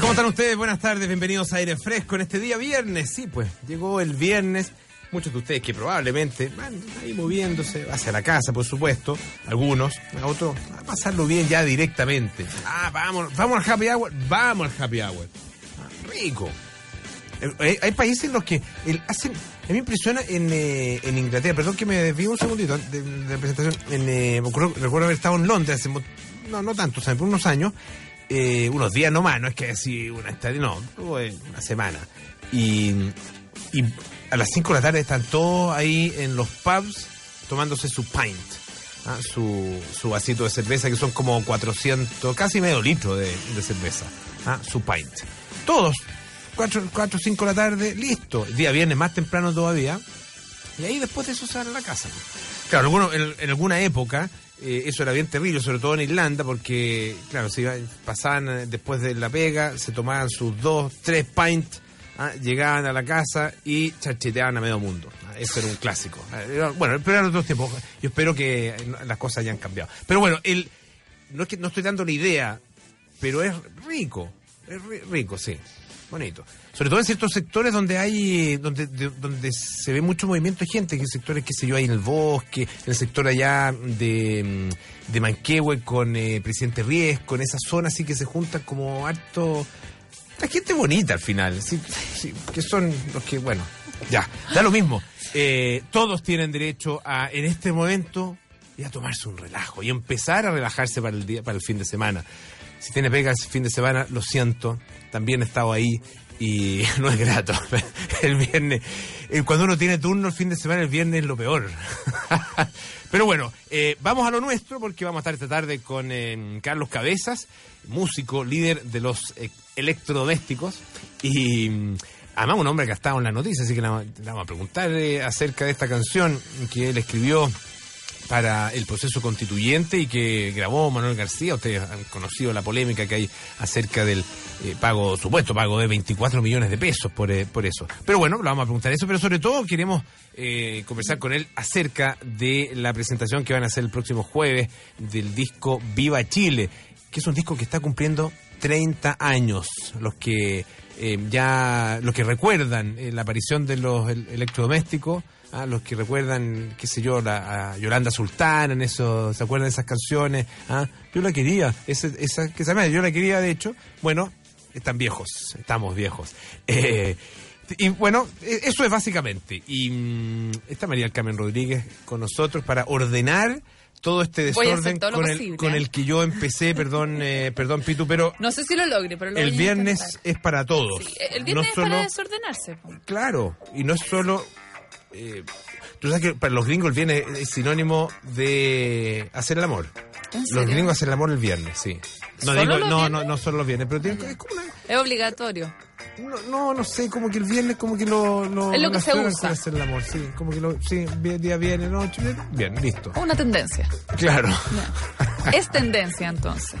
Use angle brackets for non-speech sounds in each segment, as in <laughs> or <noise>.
¿Cómo están ustedes? Buenas tardes, bienvenidos a Aire Fresco en este día viernes. Sí, pues llegó el viernes. Muchos de ustedes que probablemente van ahí moviéndose hacia la casa, por supuesto. Algunos, otros, a pasarlo bien ya directamente. Ah, vamos, vamos al happy hour, vamos al happy hour. Ah, rico. Eh, Hay, hay países en los que el- hacen. A mí me impresiona en, eh, en Inglaterra, perdón que me desvío un segundito de, la presentación. En, eh, ocurrió- recuerdo haber estado en Londres hace, no, no tanto, o sea, por unos años, eh, unos días nomás, no es que así una estadía, no, una semana. Y, a las 5 de la tarde están todos ahí en los pubs tomándose su pint. ah, su, su vasito de cerveza, que son como 400, casi medio litro de, cerveza. ah, su pint. Todos, 4 o 5 de la tarde, listo. El día viernes más temprano todavía. Y ahí después de eso van a la casa. Claro, en alguna época eh, eso era bien terrible, sobre todo en Irlanda, porque, claro, se iba- pasaban eh, después de la pega, se tomaban sus dos, tres pints, ah, llegaban a la casa y chacheteaban a medio mundo. Ah, Eso era un clásico. Era- Bueno, pero eran otros tiempos. Yo espero que eh, las cosas hayan cambiado. Pero bueno, el, no es que no estoy dando la idea, pero es rico. Es ri- rico, sí. Bonito. Sobre todo en ciertos sectores donde hay, donde, de- donde se ve mucho movimiento de gente, que sectores, qué sé yo, hay en el bosque, en el sector allá de, de Manquehue con eh, Presidente Ries, con esa zona así que se juntan como harto... La gente bonita al final, sí, que son los que, bueno, ya, da lo mismo. Eh, todos tienen derecho a, en este momento, ir a tomarse un relajo y empezar a relajarse para el día, para el fin de semana. Si tiene pega ese fin de semana, lo siento, también he estado ahí y <laughs> no es grato. El viernes, eh, cuando uno tiene turno el fin de semana, el viernes es lo peor. <laughs> Pero bueno, eh, vamos a lo nuestro porque vamos a estar esta tarde con eh, Carlos Cabezas, músico, líder de los eh, electrodomésticos y mm, además un hombre que ha estado en las noticias, así que le vamos a preguntar acerca de esta canción que él escribió para el proceso constituyente y que grabó Manuel García. Ustedes han conocido la polémica que hay acerca del eh, pago, supuesto pago de 24 millones de pesos por, eh, por eso. Pero bueno, lo vamos a preguntar eso, pero sobre todo queremos eh, conversar con él acerca de la presentación que van a hacer el próximo jueves del disco Viva Chile, que es un disco que está cumpliendo 30 años. Los que eh, ya, los que recuerdan eh, la aparición de los el- electrodomésticos, Ah, los que recuerdan, qué sé yo, la, a Yolanda Sultana, en eso, ¿se acuerdan de esas canciones? Ah, yo la quería, esa, esa, que se llama, yo la quería, de hecho. Bueno, están viejos, estamos viejos. <laughs> Eh, y bueno, eh, eso es básicamente. Y mm, está María del Carmen Rodríguez con nosotros para ordenar todo este desorden todo con el, posible, con ¿eh? el que yo empecé, perdón, eh, <laughs> perdón Pitu, pero No sé si lo logre, pero lo el voy a viernes es para todos. Sí, el viernes no es para desordenarse. Claro, y no es solo. Eh, Tú sabes que para los gringos el viernes es sinónimo de hacer el amor. ¿En Los gringos hacen el amor el viernes, sí. No ¿Solo digo, los no, no, no solo los viernes, pero tiene- es como una- Es obligatorio. no, no, no sé, como que el viernes como que lo, lo Es lo que se usa. hacer el amor, sí, como que lo, sí, día viernes, noche, bien, bien, listo. Una tendencia. Claro. Es tendencia entonces.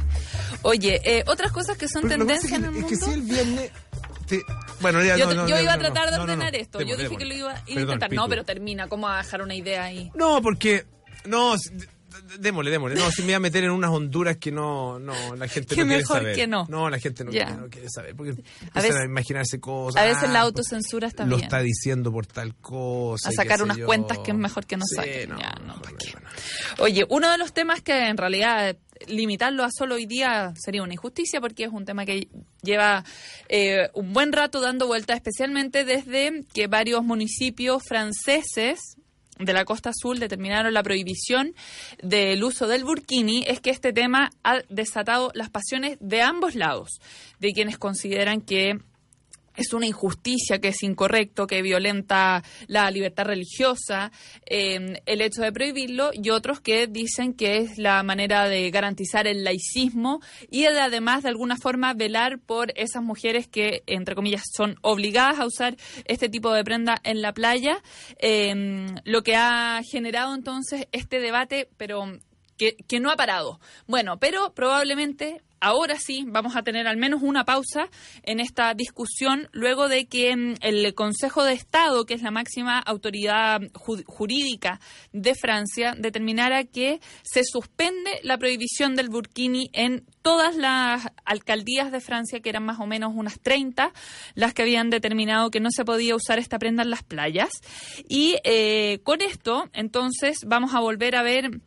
Oye, eh, otras cosas que son tendencia en el es mundo. es que si el viernes te- bueno, ya yo no, no, yo ya, iba a tratar de ordenar esto. Yo dije que lo iba a Perdón, intentar. no, pero termina. ¿Cómo va a dejar una idea ahí? No, porque. No, démosle, démosle. No, si me voy a meter en unas honduras que no, no, la gente Que no quiere mejor saber. que no. No, la gente no, quiere, no quiere saber. Porque A empiezan a, veces- imaginarse cosas. A veces Ah, la autocensura está Lo bien. está diciendo por tal cosa. A sacar unas yo. cuentas que es mejor que no Sí, saquen. no, Ya, no. Oye, uno de los temas que en realidad limitarlo a solo hoy día sería una injusticia porque es un tema que lleva eh, un buen rato dando vuelta, especialmente desde que varios municipios franceses de la costa azul determinaron la prohibición del uso del burkini, es que este tema ha desatado las pasiones de ambos lados, de quienes consideran que es una injusticia, que es incorrecto, que violenta la libertad religiosa, eh, el hecho de prohibirlo, y otros que dicen que es la manera de garantizar el laicismo y de, además de alguna forma velar por esas mujeres que, entre comillas, son obligadas a usar este tipo de prenda en la playa, eh, lo que ha generado entonces este debate, pero que, que no ha parado. Bueno, pero probablemente ahora sí vamos a tener al menos una pausa en esta discusión luego de que mm, el Consejo de Estado, que es la máxima autoridad jurídica de Francia, determinara que se suspende la prohibición del burkini en todas las alcaldías de Francia, que eran más o menos unas 30, las que habían determinado que no se podía usar esta prenda en las playas. Y eh, con esto, entonces, vamos a volver a ver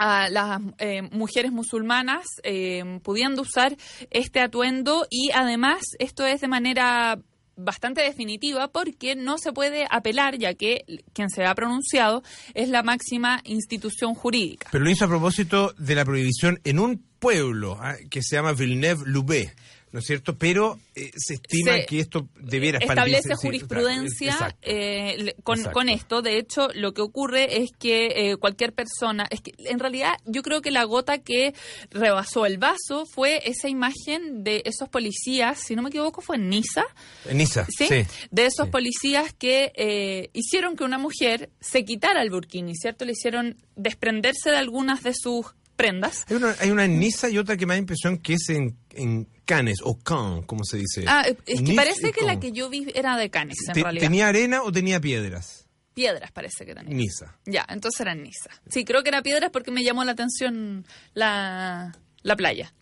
a las eh, mujeres musulmanas eh, pudiendo usar este atuendo y además esto es de manera bastante definitiva porque no se puede apelar ya que quien se ha pronunciado es la máxima institución jurídica. Pero lo hizo a propósito de la prohibición en un pueblo ah, que se llama Villeneuve-Loubet. ¿No es cierto? Pero eh, se estima que esto debiera establece jurisprudencia eh, con, esto. De hecho, lo que ocurre es que eh, cualquier persona, es que en realidad yo creo que la gota que rebasó el vaso fue esa imagen de esos policías, si no me equivoco, fue en Niza. En Niza, sí. De esos policías que hicieron que una mujer se quitara el burkini, ¿cierto? Le hicieron desprenderse de algunas de sus prendas. Hay una, hay una en Niza y otra que me da impresión que es en, en Canes o Can, como se dice. Ah, es que parece que la que yo vi era de Canes, en realidad. ¿Tenía arena o tenía piedras? Piedras parece que tenía. Niza. Ya, entonces era en Niza. Sí, creo que era piedras porque me llamó la atención la, la playa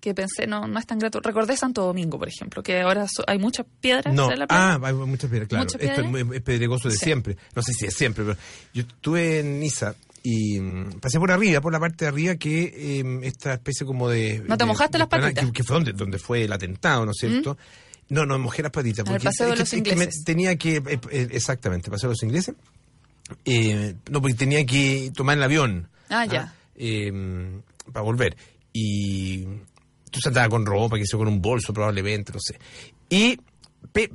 que pensé no no es tan grato. Recordé Santo Domingo, por ejemplo, que ahora hay muchas piedras en la playa. Ah, hay muchas piedras, claro. Esto es, pedregoso de siempre. No sé si es siempre, pero yo estuve en Niza y mm, pasé por arriba, por la parte de arriba, que em, esta especie como de... ¿No te mojaste las patitas? Que, fue donde, donde fue el atentado, ¿no es cierto? ¿Mm? No, no, mojé las patitas. Porque, el paseo de los ingleses. tenía que, eh, eh, exactamente, paseo de los ingleses. Eh, no, porque tenía que tomar el avión. Ah, ya. ¿ah? Em, para volver. Y tú andaba con ropa, que hizo con un bolso probablemente, no sé. Y,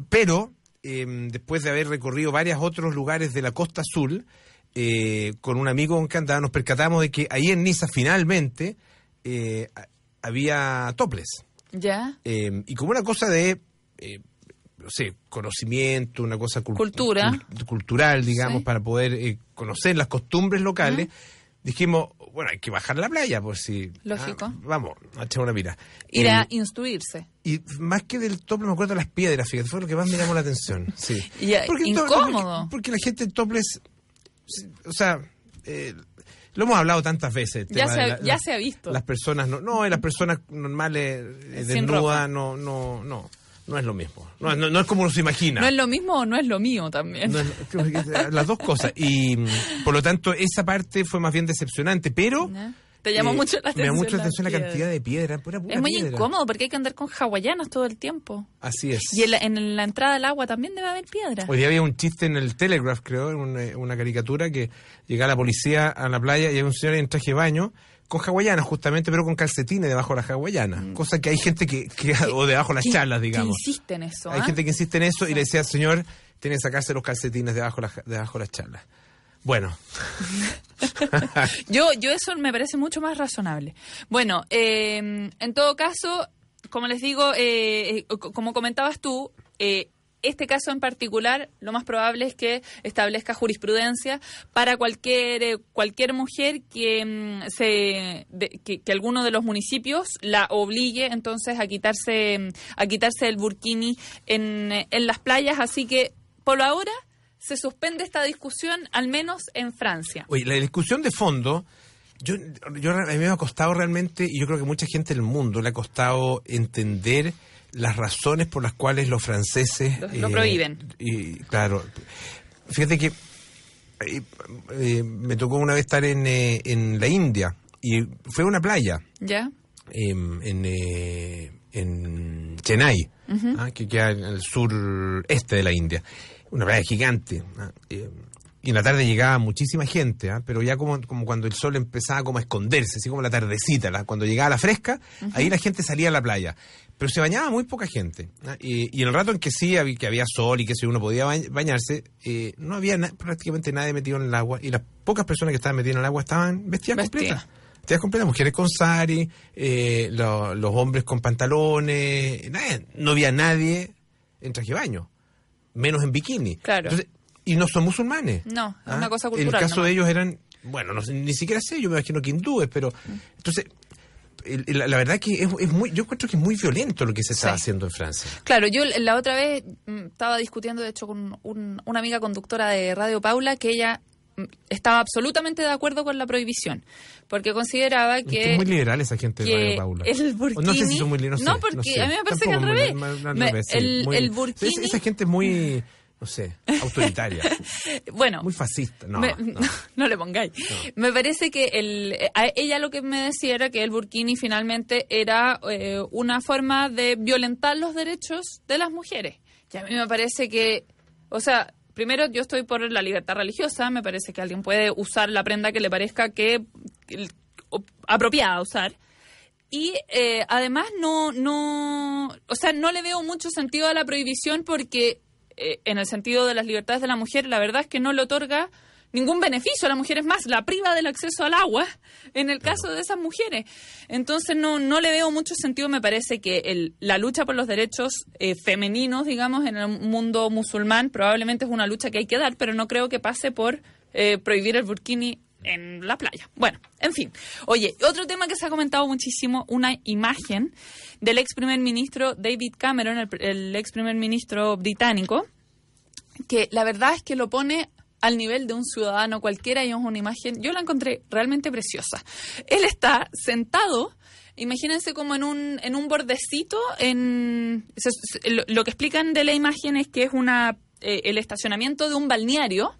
pero, em, después de haber recorrido varios otros lugares de la costa azul, eh, con un amigo con que andaba, nos percatamos de que ahí en Niza finalmente eh, había toples. Ya. Eh, y como una cosa de, no sé, conocimiento, una cosa Cultura. cultural, digamos, para poder conocer las costumbres locales, dijimos, bueno, hay que bajar a la playa, pues sí. Lógico. Ah, vamos, a echar una mira. Ir a instruirse. Y más que del tople, me acuerdo de las piedras, fíjate, fue lo que más me llamó la atención. Sí. incómodo. porque, la gente en toples o sea, eh, lo hemos hablado tantas veces. Ya, se, ya se ha visto. Las personas, no, no, las personas normales eh, desnudas, no, no, no. No es lo mismo. No, no, es como uno se imagina. No es lo mismo o no es lo mío también. las dos cosas. Y por lo tanto, esa parte fue más bien decepcionante. Pero te llama eh, mucho la atención. Me llama mucho la atención la, cantidad de piedra. es muy incómodo porque hay que andar con hawaianas todo el tiempo. Así es. Y en la, entrada al agua también debe haber piedra. Hoy día había un chiste en el Telegraph, creo, en una, caricatura, que llega la policía a la playa y hay un señor en traje de baño con hawaianas justamente, pero con calcetines debajo de las hawaianas. Mm. Cosa que hay gente que, o debajo de las charlas, digamos. Que insiste en eso. Hay ¿ah? gente que insiste en eso y le decía al señor, tiene que sacarse los calcetines debajo, debajo de las charlas. Bueno. yo, yo eso me parece mucho más razonable. Bueno, em, en todo caso, como les digo, eh, eh, como comentabas tú, eh, este caso en particular, lo más probable es que establezca jurisprudencia para cualquier cualquier mujer que em, se que, alguno de los municipios la obligue entonces a quitarse em, a quitarse el burkini en, en las playas. Así que por ahora se suspende esta discusión, al menos en Francia. Oye, la discusión de fondo, yo, yo a mí me ha costado realmente, y yo creo que mucha gente del mundo le ha costado entender las razones por las cuales los franceses... Lo, prohíben. Eh, y, claro, fíjate que eh, eh, me tocó una vez estar en, en la India y fue a una playa. ¿Ya? Em, en, en Chennai, ah, que queda en el sur este de la India una playa gigante. ¿ah? Eh, y en la tarde llegaba muchísima gente, ¿ah? pero ya como, como cuando el sol empezaba como a esconderse, así como la tardecita, cuando llegaba la fresca, ahí la gente salía a la playa. Pero se bañaba muy poca gente. ¿ah? Y, en el rato en que sí había, que había sol y que si uno podía bañarse, eh, no había prácticamente nadie metido en el agua. Y las pocas personas que estaban metidas en el agua estaban vestidas completas. Vestidas completas, mujeres con sari, eh, los hombres con pantalones, no había nadie en traje de baño menos en bikini. Claro. y no son musulmanes. No, es una ¿ah? cosa cultural. En el caso de ellos eran, bueno, no, ni siquiera sé, yo me imagino que hindúes, pero entonces el- la, la verdad que es, es muy, yo encuentro que es muy violento lo que se está Sí. haciendo en Francia. Claro, yo la otra vez mm, estaba discutiendo, de hecho, con un- una amiga conductora de Radio Paula, que ella mm, estaba absolutamente de acuerdo con la prohibición, porque consideraba que... es muy liberal esa gente de Radio Paula. el No sé si son muy li- no, porque sé. a mí me parece que al revés. muy- al Me- revés, sí, el- muy- el esa- burkini- Esa, gente es muy, no sé, <laughs> autoritaria, Bueno, muy fascista. No, me- no. <laughs> no le pongáis. Me parece que el, a ella lo que me decía era que el burkini finalmente era eh, una forma de violentar los derechos de las mujeres. Y a mí me parece que, o sea, primero yo estoy por la libertad religiosa, me parece que alguien puede usar la prenda que le parezca que, apropiada usar. Y eh, además no, no, o sea, no le veo mucho sentido a la prohibición porque eh, en el sentido de las libertades de la mujer, la verdad es que no le otorga ningún beneficio a la mujer, es más, la priva del acceso al agua en el caso de esas mujeres. Entonces no, no le veo mucho sentido, me parece que el, la lucha por los derechos eh, femeninos, digamos, en el mundo musulmán probablemente es una lucha que hay que dar, pero no creo que pase por eh, prohibir el burkini en la playa. Bueno, en fin. Oye, otro tema que se ha comentado muchísimo, una imagen del ex primer ministro David Cameron, el, el ex primer ministro británico, que la verdad es que lo pone al nivel de un ciudadano cualquiera y es una imagen, yo la encontré realmente preciosa. Él está sentado, imagínense como en un, en un bordecito, en lo, que explican de la imagen es que es una eh, el estacionamiento de un balneario.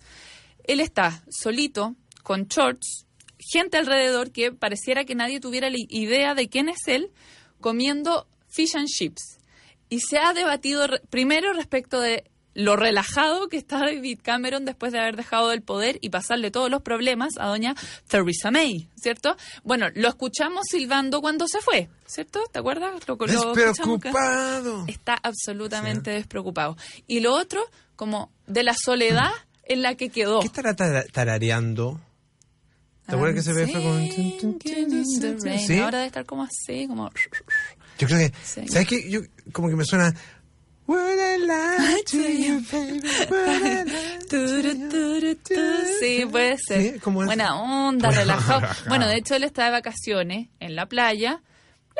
Él está solito, con shorts, gente alrededor que pareciera que nadie tuviera la idea de quién es él, comiendo fish and chips. Y se ha debatido primero respecto de lo relajado que está David Cameron después de haber dejado el poder y pasarle todos los problemas a doña Theresa May, ¿cierto? Bueno, lo escuchamos silbando cuando se fue, ¿cierto? ¿Te acuerdas? Lo, lo Despreocupado. Está absolutamente despreocupado. Y lo otro, como de la soledad en la que quedó. ¿Qué estará tarareando? ¿Te acuerdas que se ve con... Ahora debe estar como así, como... Yo creo que... Sí. ¿Sabes qué? Yo como que me suena... Would I lie to you, baby? Would I <laughs> lie to Turu, you? turu, tu. Sí, puede ser. Sí, ¿cómo es? Buena onda, relajado. <laughs> Bueno, de hecho, él está de vacaciones en la playa.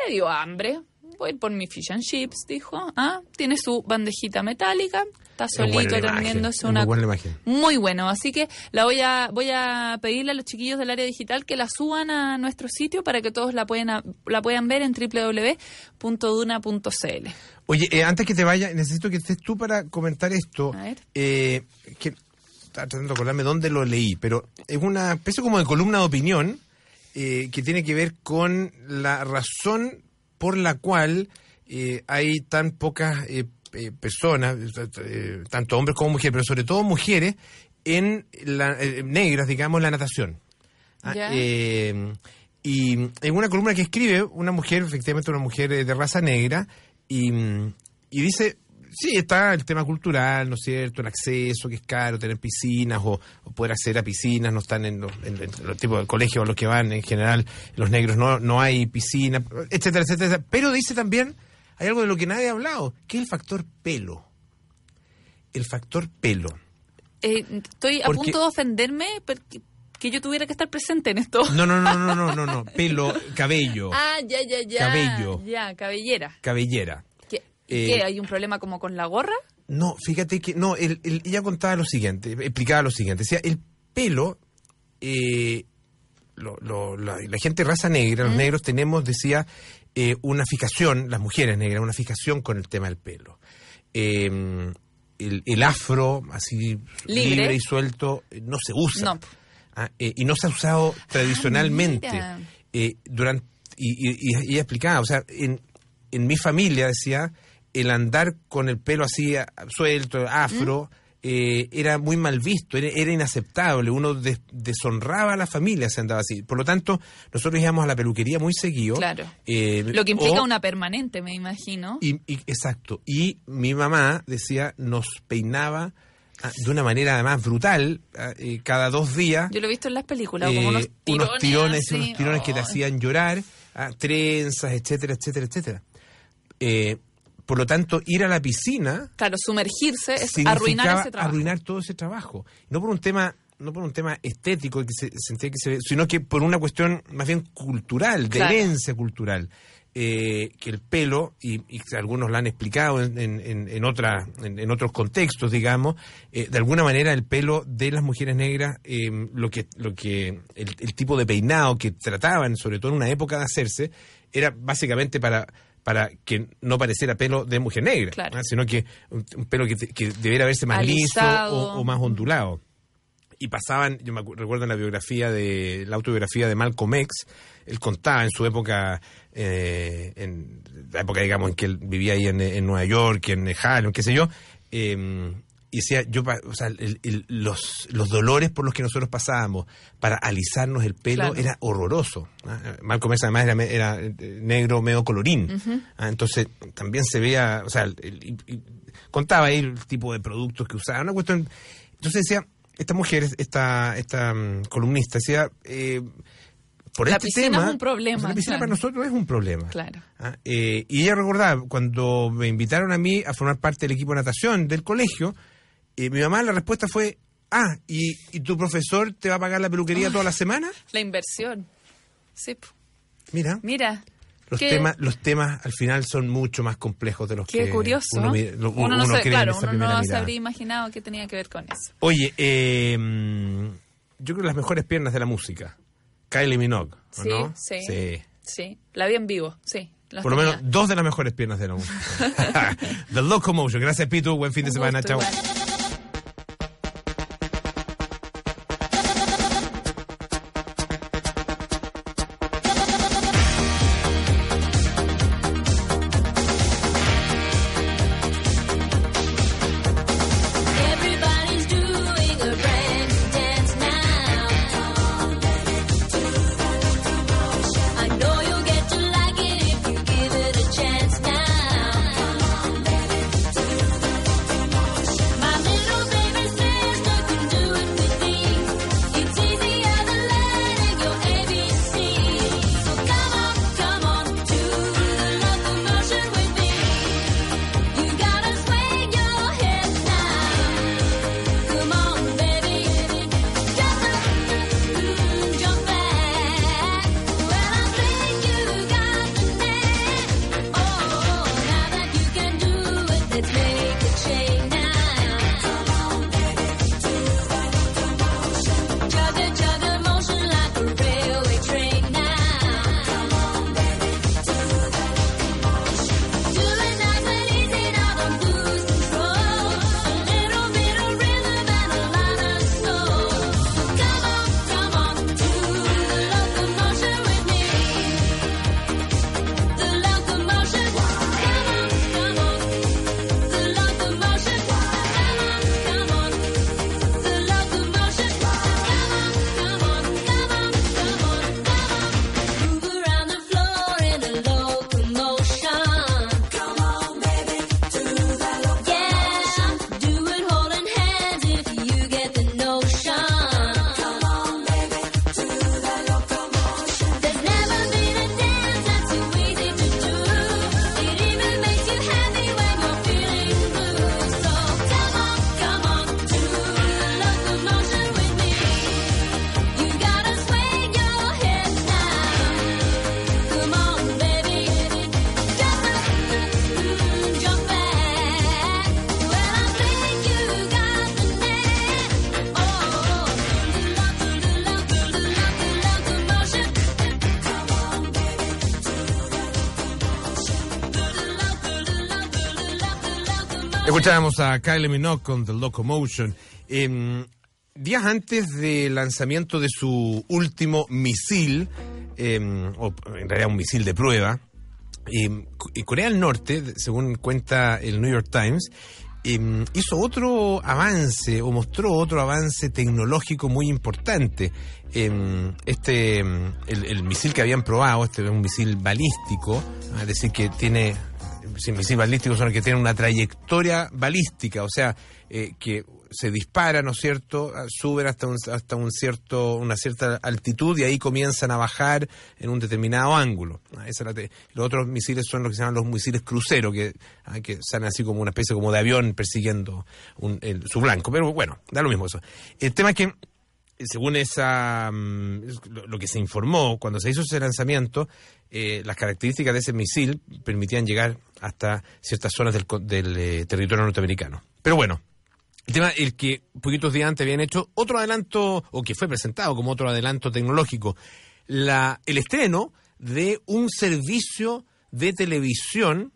Le dio hambre. Voy por mi fish and chips, dijo. Ah, tiene su bandejita metálica. Está solito terminándose una muy buena imagen. muy bueno, así que la voy a voy a pedirle a los chiquillos del área digital que la suban a nuestro sitio para que todos la puedan la puedan ver en www.duna.cl. Oye, eh, antes que te vaya, necesito que estés tú para comentar esto. A ver. Eh, que estaba tratando de acordarme dónde lo leí, pero es una especie como de columna de opinión eh, que tiene que ver con la razón por la cual eh, hay tan pocas eh, eh, personas, eh, tanto hombres como mujeres, pero sobre todo mujeres, en la, eh, negras, digamos, en la natación. Ah, Ya. eh, y en una columna que escribe una mujer, efectivamente una mujer de raza negra, y, y dice, sí, está el tema cultural, ¿no es cierto? El acceso, que es caro, tener piscinas o, o poder acceder a piscinas, no están en los, en- en los tipos de colegios a los que van en general, los negros no, no hay piscina, etcétera, etcétera. Pero dice también, hay algo de lo que nadie ha hablado, que es el factor pelo. El factor pelo. Eh, estoy a Porque- punto de ofenderme porque que yo tuviera que estar presente en esto. No, no, no, no, no, no, no. <laughs> Pelo, cabello, Ah, ya, ya, ya. Cabello. Ya, cabellera. cabellera. ¿Qué, Eh, ¿Qué? ¿Hay un problema como con la gorra? No, fíjate que, no, el- el- ella contaba lo siguiente, explicaba lo siguiente. Decía, el pelo, eh, lo- lo- la, la gente de raza negra, los negros tenemos, decía, eh, una fijación, las mujeres negras, una fijación con el tema del pelo. Eh, el, el afro, así Libre. libre y suelto, eh, no se usa. No. Ah, eh, y no se ha usado tradicionalmente. mira. eh, durante, y, y- y ella explicaba, o sea, en, en mi familia, decía, el andar con el pelo así suelto, afro, ¿Mm? Eh, era muy mal visto, era, era inaceptable, uno des- deshonraba a la familia si andaba así. Por lo tanto, nosotros íbamos a la peluquería muy seguido. Claro. eh, Lo que implica o- una permanente, me imagino. y, y- exacto. Y mi mamá decía, nos peinaba ah, de una manera además brutal, ah, eh, cada dos días. Yo lo he visto en las películas, como unos tirones. tirones, así. unos tirones que te hacían llorar, ah, trenzas, etcétera, etcétera, etcétera. Eh, por lo tanto, ir a la piscina Claro, sumergirse es arruinar ese trabajo. arruinar todo ese trabajo. No por un tema no por un tema estético que se sentía que se ve, sino que por una cuestión más bien cultural, de Claro. herencia cultural. eh, que el pelo, y, y algunos lo han explicado en, en, en- en otra, en, en otros contextos, digamos, eh, de alguna manera el pelo de las mujeres negras, eh, lo que, lo que el, el tipo de peinado que trataban, sobre todo en una época de hacerse, era básicamente para para que no pareciera pelo de mujer negra, Claro. ¿ah? sino que un, pelo que, debiera verse más liso o, o más ondulado y pasaban, yo me recuerdo en la biografía de, la autobiografía de Malcolm X, él contaba en su época, eh, en la época, digamos, en que él vivía ahí en, en Nueva York, en Harlem, qué sé yo, eh, y decía, yo, o sea, el- el- los, los dolores por los que nosotros pasábamos para alisarnos el pelo Claro. era horroroso. ¿ah? Malcolm X además era, era, eh, negro medio colorín, ¿ah? entonces también se veía, o sea, el- contaba ahí el tipo de productos que usaba, una cuestión, entonces decía, esta mujer, esta, esta mm, columnista, decía, eh, por La este piscina tema, es un problema, sea, la piscina claro. para nosotros es un problema. Claro. Ah, eh, y ella recordaba, cuando me invitaron a mí a formar parte del equipo de natación del colegio, eh, mi mamá la respuesta fue, ah, ¿y, y tu profesor te va a pagar la peluquería toda la semana? La inversión. Sí. Mira, Mira. los temas los temas al final son mucho más complejos de los Qué que curioso. uno, uno no uno se- claro, uno no se habría imaginado que tenía que ver con eso. Oye, eh, yo creo que las mejores piernas de la música, Kylie Minogue, ¿o Sí, ¿no? sí. sí. Sí, la vi en vivo, sí. Por lo menos dos de las mejores piernas de la música. <laughs> <laughs> The Locomotion. Gracias, Pitu. Buen fin de semana. Chao. igual. Escuchábamos a Kylie Minogue con The Locomotion. Em, días antes del lanzamiento de su último misil, em, o en realidad un misil de prueba, y Corea del Norte, según cuenta el New York Times, hizo otro avance o mostró otro avance tecnológico muy importante. Este, el, el misil que habían probado, este es un misil balístico, es decir, que tiene misiles balísticos son los que tienen una trayectoria balística, o sea, eh, que se dispara, ¿no es cierto? Ah, Suben hasta un, hasta un cierto, una cierta altitud y ahí comienzan a bajar en un determinado ángulo. Ah, esa es la los otros misiles son los que se llaman los misiles crucero, que, ah, que salen así como una especie como de avión persiguiendo su blanco. Pero bueno, da lo mismo eso. El tema es que según esa mm, lo que se informó cuando se hizo ese lanzamiento, eh, las características de ese misil permitían llegar hasta ciertas zonas del, del, eh, territorio norteamericano. Pero bueno, el tema el que poquitos días antes habían hecho otro adelanto, o que fue presentado como otro adelanto tecnológico, la, el estreno de un servicio de televisión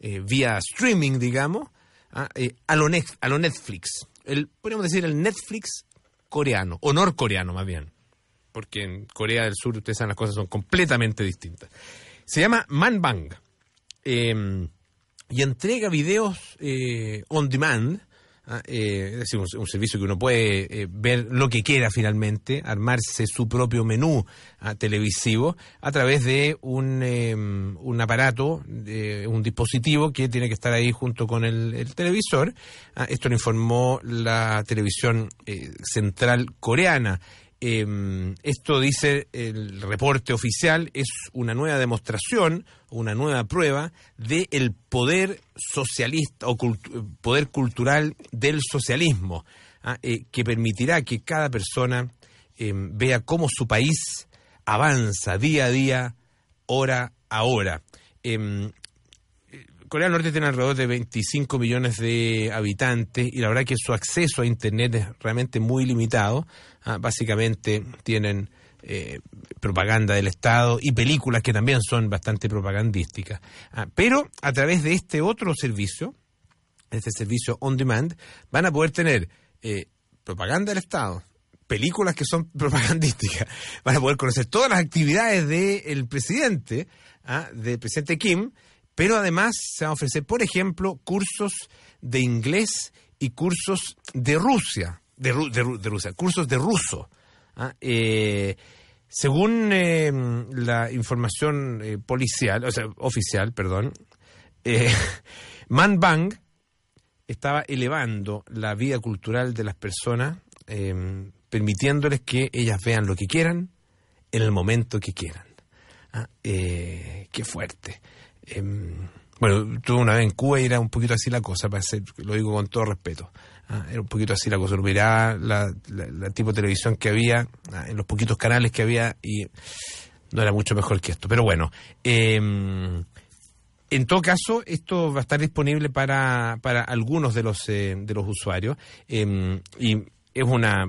eh, vía streaming, digamos, ah, eh, a, lo Net- a lo Netflix. El, podríamos decir el Netflix coreano, o norcoreano más bien, porque en Corea del Sur, ustedes saben, las cosas son completamente distintas. Se llama Manbang eh, y entrega videos eh, on demand, ah, eh, es decir, un, servicio que uno puede eh, ver lo que quiera finalmente, armarse su propio menú ah, televisivo a través de un, eh, un aparato, un dispositivo que tiene que estar ahí junto con el, el televisor. Ah, esto lo informó la televisión eh, central coreana. Eh, esto dice el reporte oficial, es una nueva demostración, una nueva prueba del poder socialista o poder cultural del socialismo, ah, eh, que permitirá que cada persona eh, vea cómo su país avanza día a día, hora a hora. Corea del Norte tiene alrededor de 25 millones de habitantes y la verdad que su acceso a Internet es realmente muy limitado. Ah, básicamente tienen eh, propaganda del Estado y películas que también son bastante propagandísticas. Ah, pero a través de este otro servicio, este servicio on demand, van a poder tener eh, propaganda del Estado, películas que son <laughs> propagandísticas, van a poder conocer todas las actividades del presidente, ah, del presidente Kim, pero además se van a ofrecer, por ejemplo, cursos de inglés y cursos de Rusia, de, Ru- de Ru- de Rusia, cursos de ruso. ah, eh, según eh, la información eh, policial, o sea, oficial, perdón, eh, <laughs> Man Bang estaba elevando la vida cultural de las personas, eh, permitiéndoles que ellas vean lo que quieran en el momento que quieran. Ah, qué fuerte. Em, bueno, tuve una vez en Cuba y era un poquito así la cosa, lo digo con todo respeto. Ah, era un poquito así la cosa. Miraba la, la- la tipo de televisión que había, ah, en los poquitos canales que había, y no era mucho mejor que esto. Pero bueno, em, en todo caso, esto va a estar disponible para, para algunos de los, eh, de los usuarios eh, y es una,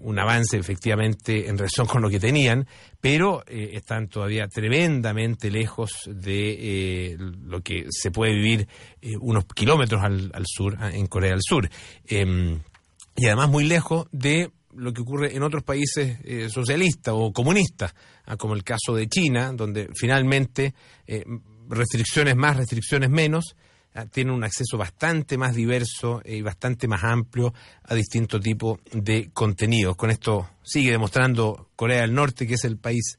un avance efectivamente en relación con lo que tenían, pero eh, están todavía tremendamente lejos de eh, lo que se puede vivir eh, unos kilómetros al, sur, ah, en Corea del Sur. Eh, y además muy lejos de lo que ocurre en otros países eh, socialistas o comunistas, ah, como el caso de China, donde finalmente restricciones más, restricciones menos, tienen un acceso bastante más diverso y bastante más amplio a distintos tipos de contenidos. Con esto sigue demostrando Corea del Norte que es el país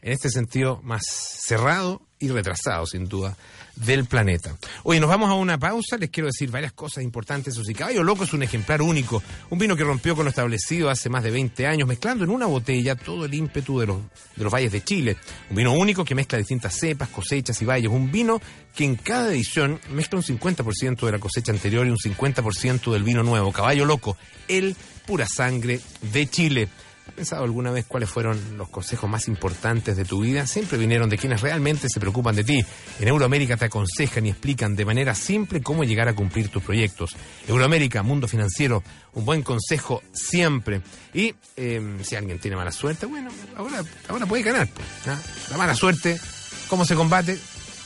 en este sentido más cerrado y retrasado, sin duda, del planeta. Oye, nos vamos a una pausa. Les quiero decir varias cosas importantes. Eso Caballo Loco es un ejemplar único. Un vino que rompió con lo establecido hace más de 20 años, mezclando en una botella todo el ímpetu de los, de los valles de Chile. Un vino único que mezcla distintas cepas, cosechas y valles. Un vino que en cada edición mezcla un 50% de la cosecha anterior y un 50% del vino nuevo. Caballo Loco, el pura sangre de Chile. ¿Has pensado alguna vez cuáles fueron los consejos más importantes de tu vida? Siempre vinieron de quienes realmente se preocupan de ti. En Euroamérica te aconsejan y explican de manera simple cómo llegar a cumplir tus proyectos. Euroamérica, mundo financiero, un buen consejo siempre. Y eh, si alguien tiene mala suerte, bueno, ahora, ahora puede ganar. pues. La mala suerte, ¿cómo se combate?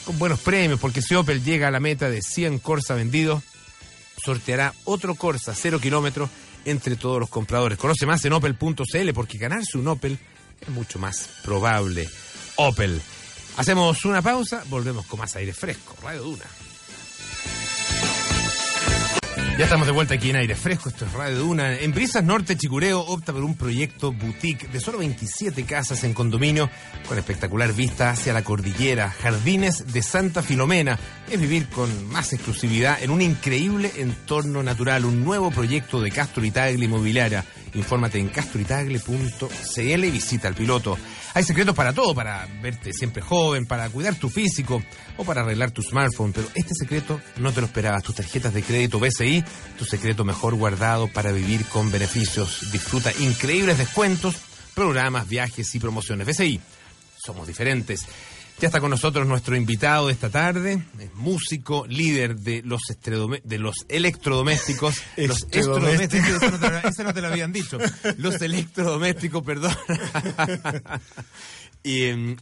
Con buenos premios, porque si Opel llega a la meta de 100 Corsa vendidos, sorteará otro Corsa cero kilómetros entre todos los compradores. Conoce más en opel.cl porque ganarse un Opel es mucho más probable. Opel. Hacemos una pausa, volvemos con más aire fresco. Radio Duna. Ya estamos de vuelta aquí en Aire Fresco, esto es Radio Duna. En Brisas Norte, Chicureo opta por un proyecto boutique de solo 27 casas en condominio con espectacular vista hacia la cordillera, jardines de Santa Filomena. Es vivir con más exclusividad en un increíble entorno natural, un nuevo proyecto de Castro Italia Inmobiliaria. Infórmate en castoitagle.cl y visita al piloto. Hay secretos para todo, para verte siempre joven, para cuidar tu físico o para arreglar tu smartphone, pero este secreto no te lo esperabas. Tus tarjetas de crédito BCI, tu secreto mejor guardado para vivir con beneficios. Disfruta increíbles descuentos, programas, viajes y promociones. BCI, somos diferentes. Ya está con nosotros nuestro invitado de esta tarde, es músico, líder de los de los electrodomésticos, <laughs> los electrodomésticos, eso no, te lo, eso no te lo habían dicho, los electrodomésticos, perdón. <laughs> <laughs> y em,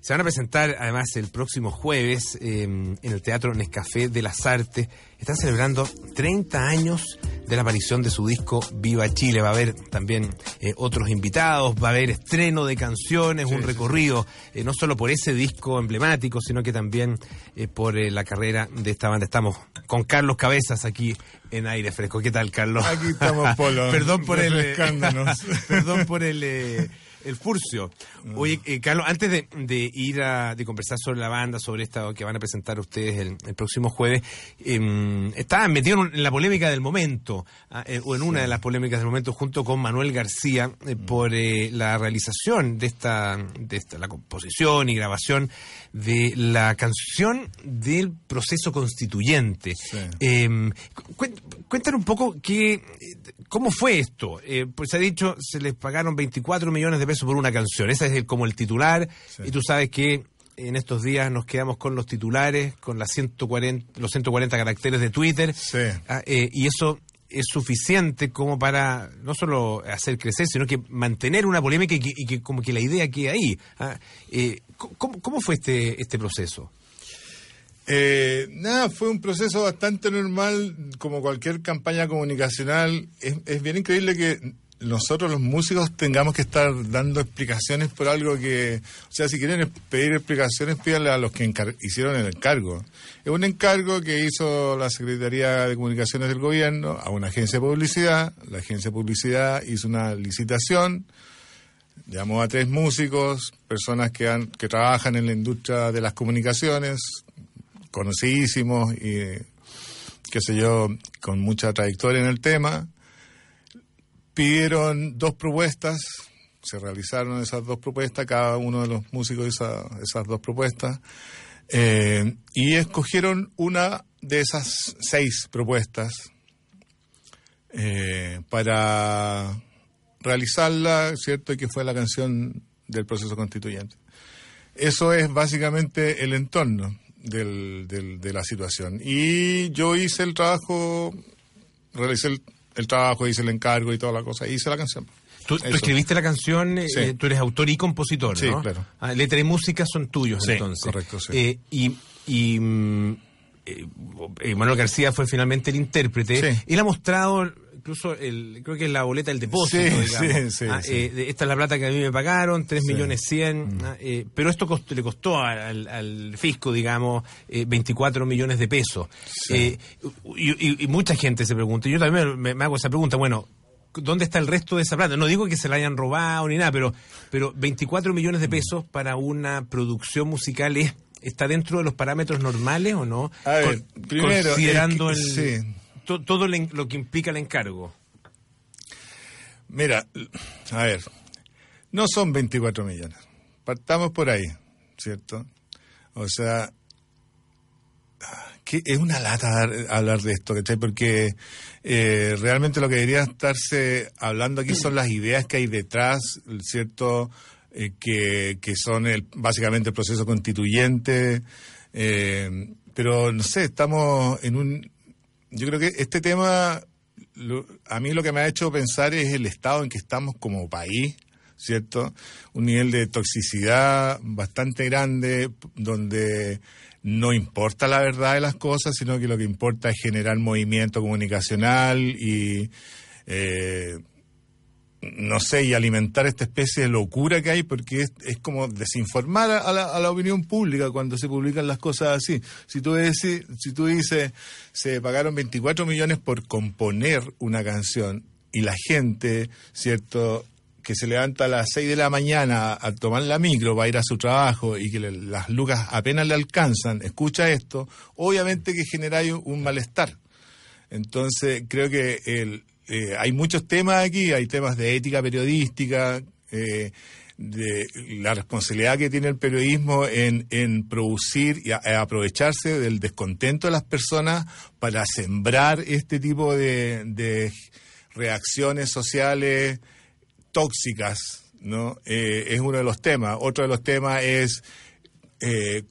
se van a presentar además el próximo jueves em, en el Teatro Nescafé de las Artes. Están celebrando 30 años de la aparición de su disco Viva Chile. Va a haber también eh, otros invitados, va a haber estreno de canciones, un recorrido, eh, no solo por ese disco emblemático, sino que también eh, por eh, la carrera de esta banda. Estamos con Carlos Cabezas aquí en Aire Fresco. ¿Qué tal, Carlos? Aquí estamos, Polo, <laughs> <laughs> perdón por el... eh, refrescándonos. perdón por el... el furcio. Mm. Oye, eh, Carlos, antes de, de ir a de conversar sobre la banda, sobre esta que van a presentar ustedes el, el próximo jueves, eh, estaban metidos en la polémica del momento, ah, eh, o en una de las polémicas del momento, junto con Manuel García, eh, Mm. por eh, la realización de esta, de esta, la composición y grabación de la canción del proceso constituyente. Sí. Eh, cuen- cuéntanos un poco qué, cómo fue esto. Eh, pues se ha dicho, se les pagaron 24 millones de pesos por una canción. Ese es el- como el titular. Sí. Y tú sabes que en estos días nos quedamos con los titulares, con las 140, los 140 caracteres de Twitter. Sí. Ah, eh, y eso es suficiente como para no solo hacer crecer, sino que mantener una polémica y que, y que como que la idea quede ahí. Ah, eh, ¿cómo, ¿Cómo fue este, este proceso? Eh, nada, fue un proceso bastante normal, como cualquier campaña comunicacional. Es, es bien increíble que nosotros los músicos tengamos que estar dando explicaciones por algo que, o sea, si quieren pedir explicaciones, pídanle a los que hicieron el encargo. Es un encargo que hizo la Secretaría de Comunicaciones del Gobierno a una agencia de publicidad. La agencia de publicidad hizo una licitación. Llamó a tres músicos, personas que, han, que trabajan en la industria de las comunicaciones, conocidísimos y, qué sé yo, con mucha trayectoria en el tema. Pidieron dos propuestas, se realizaron esas dos propuestas, cada uno de los músicos hizo esas dos propuestas, eh, y escogieron una de esas seis propuestas eh, para realizarla, ¿cierto? Y que fue la canción del proceso constituyente. Eso es básicamente el entorno del, del- de la situación. Y yo hice el trabajo, realicé el, el trabajo, hice el encargo y toda la cosa, hice la canción. Tú, escribiste la canción, eh, Sí. eh, tú eres autor y compositor, Sí, ¿no? claro. Ah, letra y música son tuyos, Sí, entonces. correcto, sí. Eh, y y mm, eh, Manuel García fue finalmente el intérprete. Sí. Él ha mostrado incluso, el, creo que es la boleta del depósito, Sí, digamos. sí, sí, Ah, eh, esta es la plata que a mí me pagaron, 3 Sí. Mm. millones 100. ah, eh, pero esto cost- le costó al, al fisco, digamos, eh, 24 millones de pesos. Eh, y, y- y mucha gente se pregunta, y yo también me, me hago esa pregunta, bueno, ¿dónde está el resto de esa plata? No digo que se la hayan robado ni nada, pero, pero 24 millones de pesos para una producción musical es, está dentro de los parámetros normales o no? A ver, primero, considerando es que- el, sí. To- todo lo que implica el encargo. Mira, a ver, no son 24 millones. Partamos por ahí, ¿cierto? O sea, que es una lata hablar de esto, ¿cachai? Porque eh, realmente lo que debería estarse hablando aquí son las ideas que hay detrás, ¿cierto? Eh, que, que son el, básicamente el proceso constituyente. eh, pero, no sé, estamos en un... Yo creo que este tema, a mí lo que me ha hecho pensar es el estado en que estamos como país, ¿cierto? Un nivel de toxicidad bastante grande, donde no importa la verdad de las cosas, sino que lo que importa es generar movimiento comunicacional y, eh, no sé, y alimentar esta especie de locura que hay, porque es, es como desinformar a la, a la opinión pública cuando se publican las cosas así. Si tú, dices, si tú dices, se pagaron 24 millones por componer una canción y la gente, ¿cierto? que se levanta a las 6 de la mañana a tomar la micro para ir a su trabajo y que las lucas apenas le alcanzan, escucha esto, obviamente que genera un malestar. Entonces, creo que el, eh, hay muchos temas aquí, hay temas de ética periodística, eh, de la responsabilidad que tiene el periodismo en, producir y aprovecharse del descontento de las personas para sembrar este tipo de, reacciones sociales tóxicas, ¿no? Eh, es uno de los temas. Otro de los temas es eh,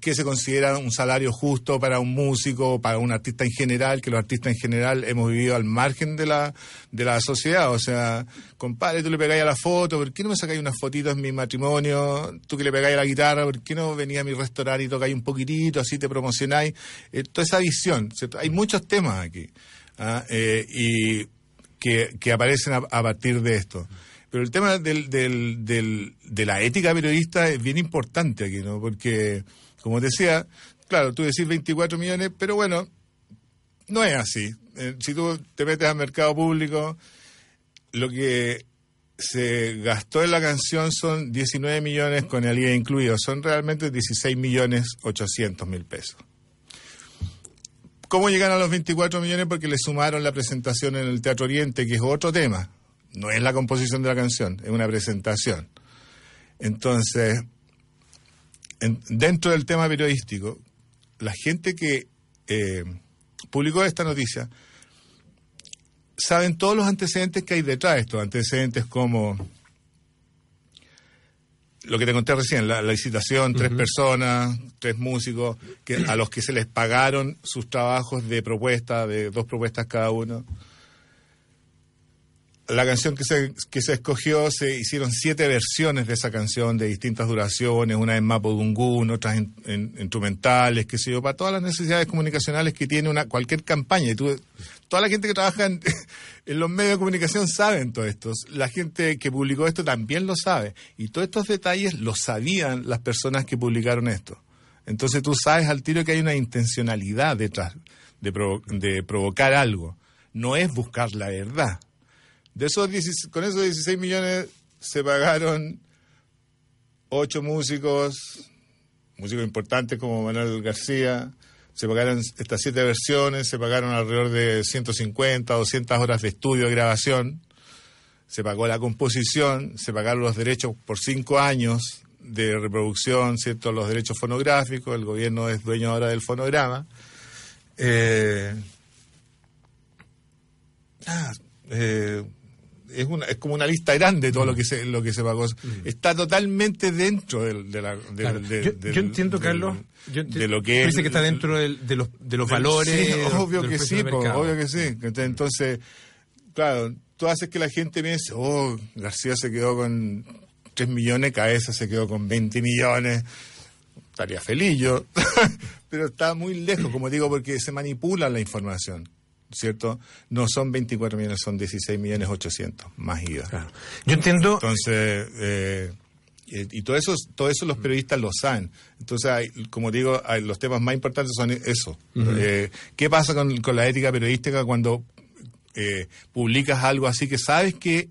qué se considera un salario justo para un músico, para un artista en general, que los artistas en general hemos vivido al margen de la, de la sociedad. O sea, compadre, tú le pegáis a la foto, ¿por qué no me sacáis unas fotitos en mi matrimonio? Tú que le pegáis a la guitarra, ¿por qué no venía a mi restaurante y tocáis un poquitito, así te promocionáis? Eh, toda esa visión, ¿cierto? Hay muchos temas aquí. ¿ah? Eh, y que, que aparecen a, a partir de esto. Pero el tema del, del, del- de la ética periodista es bien importante aquí, ¿no? Porque, como decía, claro, tú decís 24 millones, pero bueno, no es así. Eh, si tú te metes al mercado público, lo que se gastó en la canción son 19 millones con el IVA incluido, son realmente 16 millones 800 mil pesos. ¿Cómo llegan a los 24 millones? Porque le sumaron la presentación en el Teatro Oriente, que es otro tema. No es la composición de la canción, es una presentación. Entonces, en- dentro del tema periodístico, la gente que eh, publicó esta noticia saben todos los antecedentes que hay detrás de estos antecedentes como lo que te conté recién, la, la licitación, tres personas, tres músicos, que, a los que se les pagaron sus trabajos de propuesta, de dos propuestas cada uno. La canción que se, que se escogió, se hicieron siete versiones de esa canción de distintas duraciones, una en Mapo Dungun, otras en, en- instrumentales, qué sé yo, para todas las necesidades comunicacionales que tiene una cualquier campaña. Y tú- toda la gente que trabaja en, <laughs> en los medios de comunicación saben todo esto. La gente que publicó esto también lo sabe. Y todos estos detalles los sabían las personas que publicaron esto. Entonces tú sabes al tiro que hay una intencionalidad detrás de, provo- de provocar algo. No es buscar la verdad. De esos 16 con esos 16 millones se pagaron ocho músicos, músicos importantes como Manuel García, se pagaron estas siete versiones, se pagaron alrededor de 150, 200 horas de estudio y grabación, se pagó la composición, se pagaron los derechos por cinco años de reproducción, ¿cierto? Los derechos fonográficos, el gobierno es dueño ahora del fonograma. Eh, ah, eh, es, una, es como una lista grande todo lo que se lo que se pagó. Está totalmente dentro del, de la, del- Claro. del- yo, del- yo entiendo, Carlos, yo de lo que dices que está dentro del- de los, de los valores. Sí, de obvio de los que sí, po, mercado. obvio que sí. Entonces, claro, tú haces que la gente piense, oh, García se quedó con 3 millones, Cabeza se quedó con 20 millones. Estaría feliz yo, <laughs> pero está muy lejos, como digo, porque se manipula la información, ¿cierto? No son 24 millones, son 16 millones 800, más IVA. Claro. Yo entiendo. Entonces, eh, y y todo eso, todo eso los periodistas lo saben. Entonces, hay, como digo, hay- los temas más importantes son eso. Eh, ¿Qué pasa con, con la ética periodística cuando eh, publicas algo así que sabes que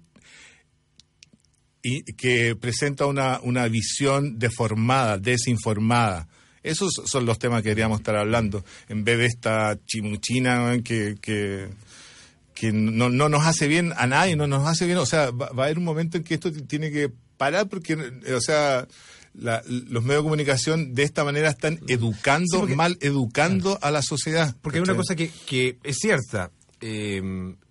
y que presenta una, una visión deformada, desinformada? Esos son los temas que queríamos estar hablando, en vez de esta chimuchina que, que, que no, no nos hace bien a nadie, no nos hace bien, o sea, va, va a haber un momento en que esto tiene que parar porque, o sea, la- los medios de comunicación de esta manera están educando, Sí, porque- mal educando a la sociedad. Porque hay una cosa que, que es cierta. eh,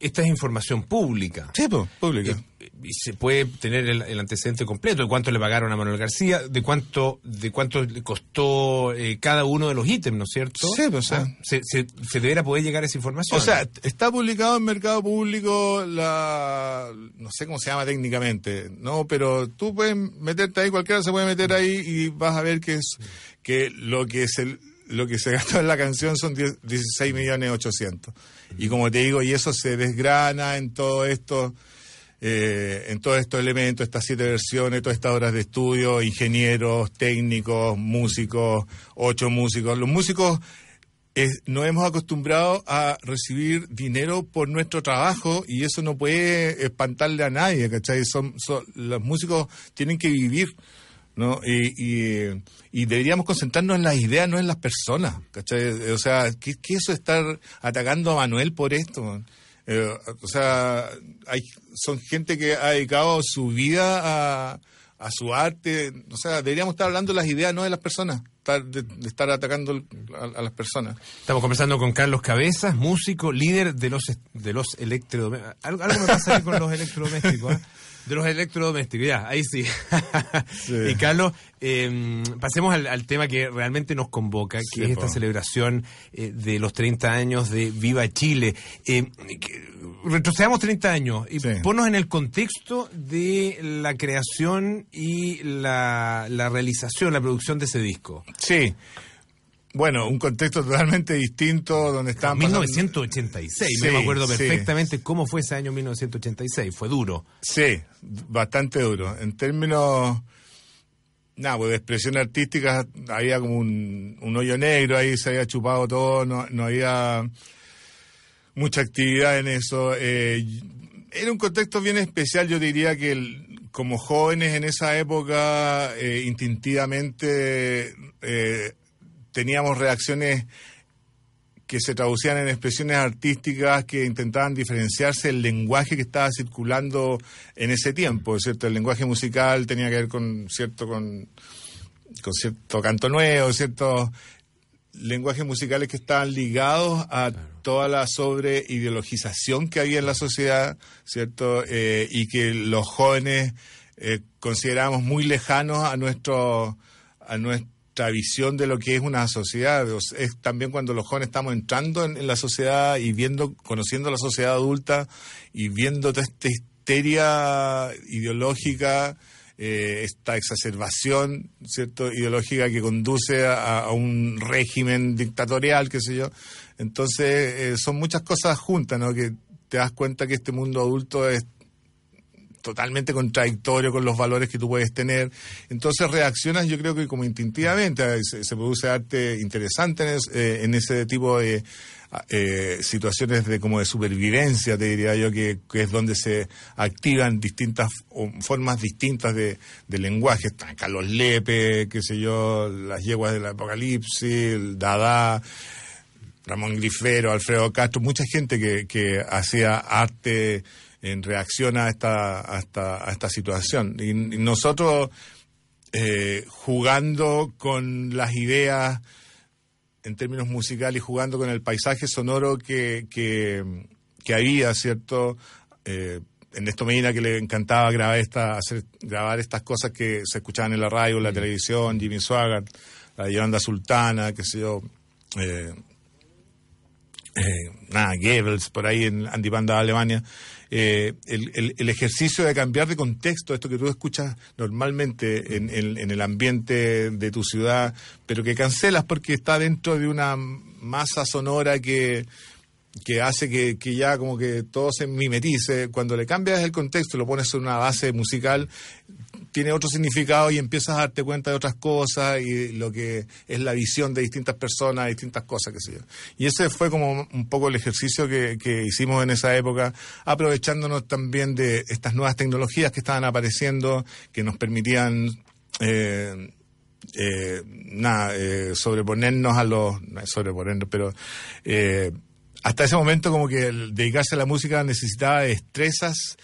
esta es información pública. Sí, po, pública. Eh, y se puede tener el, el antecedente completo de cuánto le pagaron a Manuel García, de cuánto de cuánto le costó eh, cada uno de los ítems, ¿no es cierto? Sí, pues, o sea. Ah, se, se, se debería poder llegar a esa información. O sea, está publicado en Mercado Público la no sé cómo se llama técnicamente, no, pero tú puedes meterte ahí, cualquiera se puede meter ahí y vas a ver que es que lo que se lo que se gastó en la canción son 10 16 millones 800. Y como te digo, y eso se desgrana en todo esto eh, en todos estos elementos, estas siete versiones, todas estas horas de estudio, ingenieros, técnicos, músicos, ocho músicos. Los músicos es- nos hemos acostumbrado a recibir dinero por nuestro trabajo y eso no puede espantarle a nadie, ¿cachai? Son, son- los músicos tienen que vivir, ¿no? Y, y, y deberíamos concentrarnos en las ideas, no en las personas, ¿cachai? O sea, ¿qué, qué eso estar atacando a Manuel por esto? Eh, o sea, hay, son gente que ha dedicado su vida a, a su arte. O sea, deberíamos estar hablando de las ideas, no de las personas, estar- de, de estar atacando a, a las personas. Estamos conversando con Carlos Cabezas, músico, líder de los de los electrodomésticos. Algo, algo me pasa ahí con los electrodomésticos, ¿ah? <laughs> De los electrodomésticos, ya, ahí sí. <laughs> Sí. Y Carlos, eh, pasemos al, al tema que realmente nos convoca, que Sí, es esta po. celebración eh, de los 30 años de Viva Chile. Eh, que- retrocedamos 30 años y Sí. ponnos en el contexto de la creación y la, la realización, la producción de ese disco. Sí. Bueno, un contexto totalmente distinto donde estaban pasando- 1986, Sí, me acuerdo sí. perfectamente cómo fue ese año 1986, fue duro. Sí, bastante duro. En términos, nada, pues de expresión artística había como un, un hoyo negro ahí, se había chupado todo, no, no había mucha actividad en eso. Eh, era un contexto bien especial, yo diría que el- como jóvenes en esa época, eh, instintivamente eh, teníamos reacciones que se traducían en expresiones artísticas que intentaban diferenciarse del lenguaje que estaba circulando en ese tiempo, ¿cierto? El lenguaje musical tenía que ver con cierto con, con cierto canto nuevo, ciertos lenguajes musicales que estaban ligados a toda la sobreideologización que había en la sociedad, ¿cierto? Eh, y que los jóvenes eh, considerábamos muy lejanos a nuestro a nuestra visión de lo que es una sociedad. Es también cuando los jóvenes estamos entrando en, en la sociedad y viendo, conociendo la sociedad adulta y viendo toda esta histeria ideológica, eh, esta exacerbación cierto ideológica que conduce a, a un régimen dictatorial, qué sé yo. Entonces, eh, son muchas cosas juntas, ¿no? Que te das cuenta que este mundo adulto es totalmente contradictorio con los valores que tú puedes tener. Entonces reaccionas, yo creo que como instintivamente, se, produce arte interesante en, es- eh, en ese tipo de eh, situaciones de como de supervivencia, te diría yo, que, es donde se activan distintas formas distintas de, de lenguaje. Está Carlos Lepe, qué sé yo, las yeguas del apocalipsis, Dada, Ramón Grifero, Alfredo Castro, mucha gente que, que hacía arte en reacción a esta, a esta, a esta situación. Y, y nosotros eh, jugando con las ideas en términos musicales y jugando con el paisaje sonoro que, que, que había, ¿cierto? Eh, Ernesto Medina que le encantaba grabar esta, hacer, grabar estas cosas que se escuchaban en la radio, en la televisión, Jimmy Swaggart, la Yolanda Sultana, qué sé yo, eh, eh, nada, Goebbels, por ahí en Antipanda de Alemania, eh, el, el- el ejercicio de cambiar de contexto, esto que tú escuchas normalmente en, en- en el ambiente de tu ciudad, pero que cancelas porque está dentro de una masa sonora que, que hace que, que ya como que todo se mimetice. Cuando le cambias el contexto y lo pones en una base musical, tiene otro significado y empiezas a darte cuenta de otras cosas y lo que es la visión de distintas personas, distintas cosas, qué sé yo. Y ese fue como un poco el ejercicio que, que hicimos en esa época, aprovechándonos también de estas nuevas tecnologías que estaban apareciendo, que nos permitían... eh, eh, nada, eh, sobreponernos a los, no es sobreponernos, pero eh, hasta ese momento como que dedicarse a la música necesitaba destrezas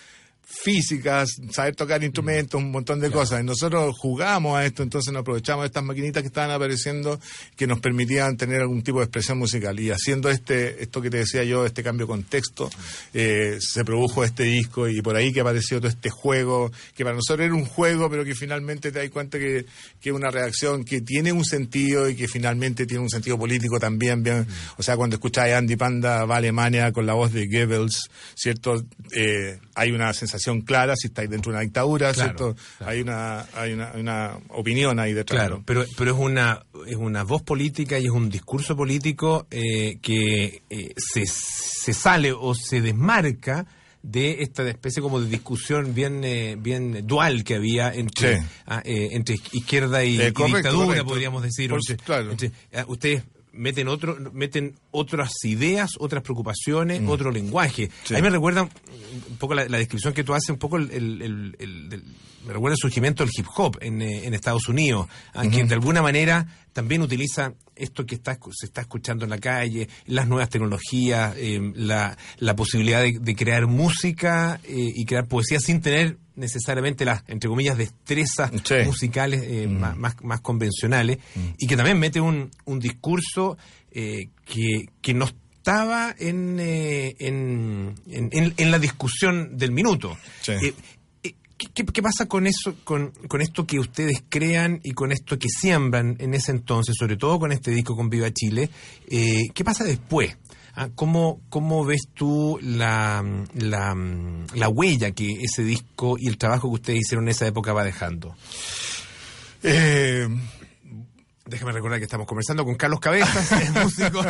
físicas, saber tocar instrumentos, un montón de cosas. Y nosotros jugamos a esto, entonces nos aprovechamos de estas maquinitas que estaban apareciendo que nos permitían tener algún tipo de expresión musical. Y haciendo este, esto que te decía yo, este cambio de contexto, eh, se produjo este disco y por ahí que apareció todo este juego, que para nosotros era un juego, pero que finalmente te das cuenta que, que es una reacción que tiene un sentido y que finalmente tiene un sentido político también. bien. O sea, cuando escucháis a Andy Panda va a Alemania con la voz de Goebbels, ¿cierto? Eh, hay una sensación clara si estáis dentro de una dictadura, Claro, ¿cierto? claro. Hay, una, hay, una, opinión ahí detrás. Claro, ¿no? pero, pero es una es una voz política y es un discurso político eh, que eh, se, se sale o se desmarca de esta especie como de discusión bien eh, bien dual que había entre Sí. ah, eh, entre izquierda y, Eh, y dictadura correcto. podríamos decir Por entre- claro. entre- ah, ustedes meten otro, meten otras ideas, otras preocupaciones, otro lenguaje. Sí. A mí me recuerda un poco la, la descripción que tú haces, un poco el, el- el- el- del- me recuerda el surgimiento del hip hop en, eh, en Estados Unidos, aunque de alguna manera también utiliza esto que está, se está escuchando en la calle, las nuevas tecnologías, eh, la, la posibilidad de, de crear música eh, y crear poesía sin tener necesariamente las, entre comillas, destrezas Sí. musicales eh, más, más, más convencionales, y que también mete un, un discurso eh, que, que no estaba en, eh, en, en, en- en la discusión del minuto. Sí. Eh, eh, ¿Qué, qué- qué pasa con eso, con, con esto que ustedes crean y con esto que siembran en ese entonces, sobre todo con este disco con Viva Chile? Eh, ¿Qué pasa después? Ah, ¿Cómo, ¿Cómo ves tú la, la, la huella que ese disco y el trabajo que ustedes hicieron en esa época va dejando? Eh, Déjame recordar que estamos conversando con Carlos Cabezas, <laughs> músico,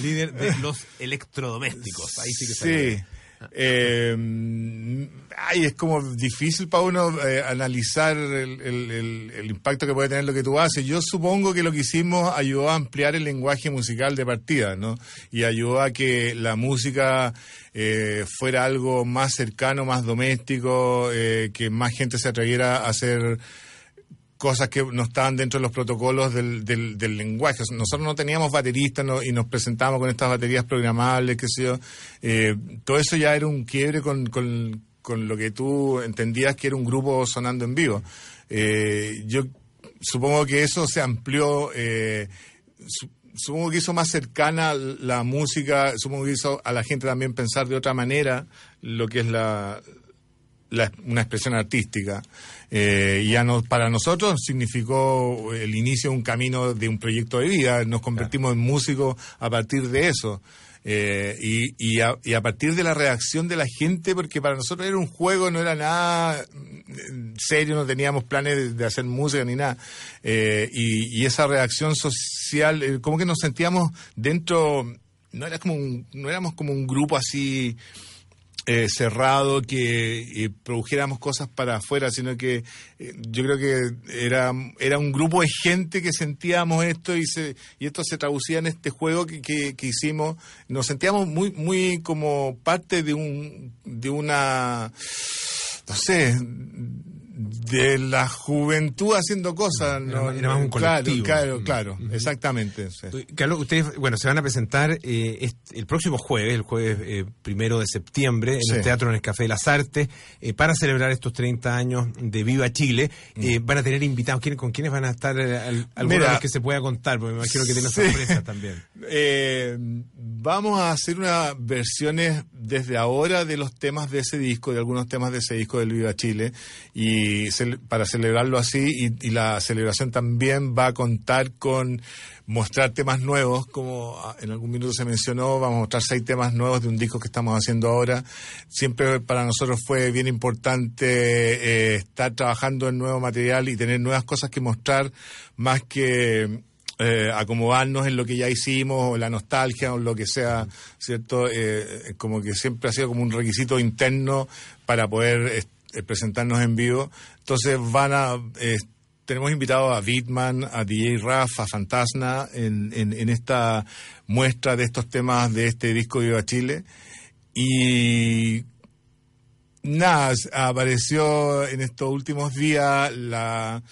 líder de los electrodomésticos. Ahí sí que. Sí. Eh, ay, es como difícil para uno eh, analizar el, el- el- impacto que puede tener lo que tú haces. Yo supongo que lo que hicimos ayudó a ampliar el lenguaje musical de partida, ¿no? Y ayudó a que la música eh, fuera algo más cercano, más doméstico, eh, que más gente se atreviera a hacer cosas que no estaban dentro de los protocolos del, del, del lenguaje. Nosotros no teníamos bateristas y nos presentábamos con estas baterías programables, qué sé yo. Eh, todo eso ya era un quiebre con, con, con lo que tú entendías que era un grupo sonando en vivo. Eh, yo supongo que eso se amplió. eh, su- Supongo que hizo más cercana la música, supongo que hizo a la gente también pensar de otra manera lo que es la, la- una expresión artística. Eh, ya no, para nosotros significó el inicio de un camino de un proyecto de vida. Nos convertimos en músicos a partir de eso. Eh, y, y, a, partir de la reacción de la gente, porque para nosotros era un juego, no era nada mm, serio, no teníamos planes de, de hacer música ni nada. Eh, y, y esa reacción social, eh, como que nos sentíamos dentro, no era como un, no éramos como un grupo así eh, cerrado que eh, produjéramos cosas para afuera, sino que eh, yo creo que era, era un grupo de gente que sentíamos esto y, se, y esto se traducía en este juego que, que, que hicimos. Nos sentíamos muy, muy como parte de, un, de una, no sé, de la juventud haciendo cosas. ¿no? era más un claro, colectivo. claro, exactamente. sí. Carlos, ustedes, bueno, se van a presentar eh, este- el próximo jueves, el jueves eh, primero de septiembre, en Sí. el Teatro en el Café de las Artes, eh, para celebrar estos 30 años de Viva Chile. Eh, van a tener invitados. ¿Quién- ¿Con quiénes van a estar? al- algunos que se pueda contar, porque me imagino que tienen Sí. sorpresas también. <laughs> Eh, vamos a hacer unas versiones desde ahora de los temas de ese disco, de algunos temas de ese disco del Viva Chile, y cel- para celebrarlo así, y, y la celebración también va a contar con mostrar temas nuevos, como ah, en algún minuto se mencionó, vamos a mostrar seis temas nuevos de un disco que estamos haciendo ahora. Siempre para nosotros fue bien importante eh, estar trabajando en nuevo material y tener nuevas cosas que mostrar, más que eh, acomodarnos en lo que ya hicimos, o la nostalgia, o lo que sea, ¿cierto? Eh, como que siempre ha sido como un requisito interno para poder presentarnos en vivo. Entonces van a... eh, tenemos invitados a Bitman, a DJ Raf, a Fantasna en, en, esta muestra de estos temas de este disco Viva Chile. Y nada, apareció en estos últimos días la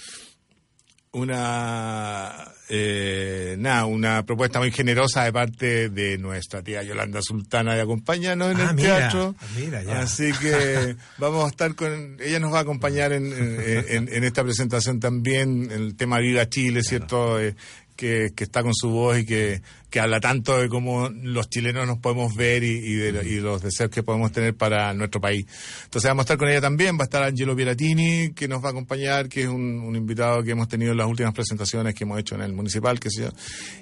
una eh, nada, una propuesta muy generosa de parte de nuestra tía Yolanda Sultana de acompañarnos en Ah, el mira, teatro. mira, ya. Así que <laughs> vamos a estar con ella nos va a acompañar en, en- en- en esta presentación también el tema Viva Chile, cierto, Eh, que, que está con su voz y que, que habla tanto de cómo los chilenos nos podemos ver y, y de, y los deseos que podemos tener para nuestro país. Entonces vamos a estar con ella también, va a estar Angelo Pieratini, que nos va a acompañar, que es un, un invitado que hemos tenido en las últimas presentaciones que hemos hecho en el municipal, que sé yo.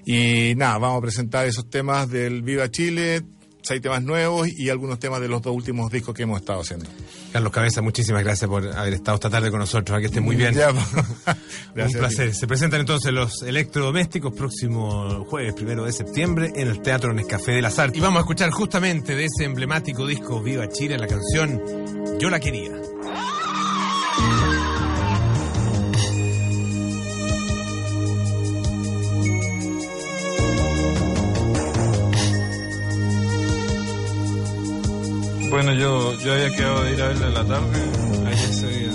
Y nada, vamos a presentar esos temas del Viva Chile, seis temas nuevos y algunos temas de los dos últimos discos que hemos estado haciendo. Carlos Cabeza, muchísimas gracias por haber estado esta tarde con nosotros. Que esté muy bien. Ya. <laughs> Un placer. Se presentan entonces los electrodomésticos próximo jueves, primero de septiembre, en el Teatro Nescafé de las Artes. Y vamos a escuchar justamente de ese emblemático disco Viva Chile la canción Yo la quería. Yo, yo había quedado de ir a verla en la tarde, ahí ese día.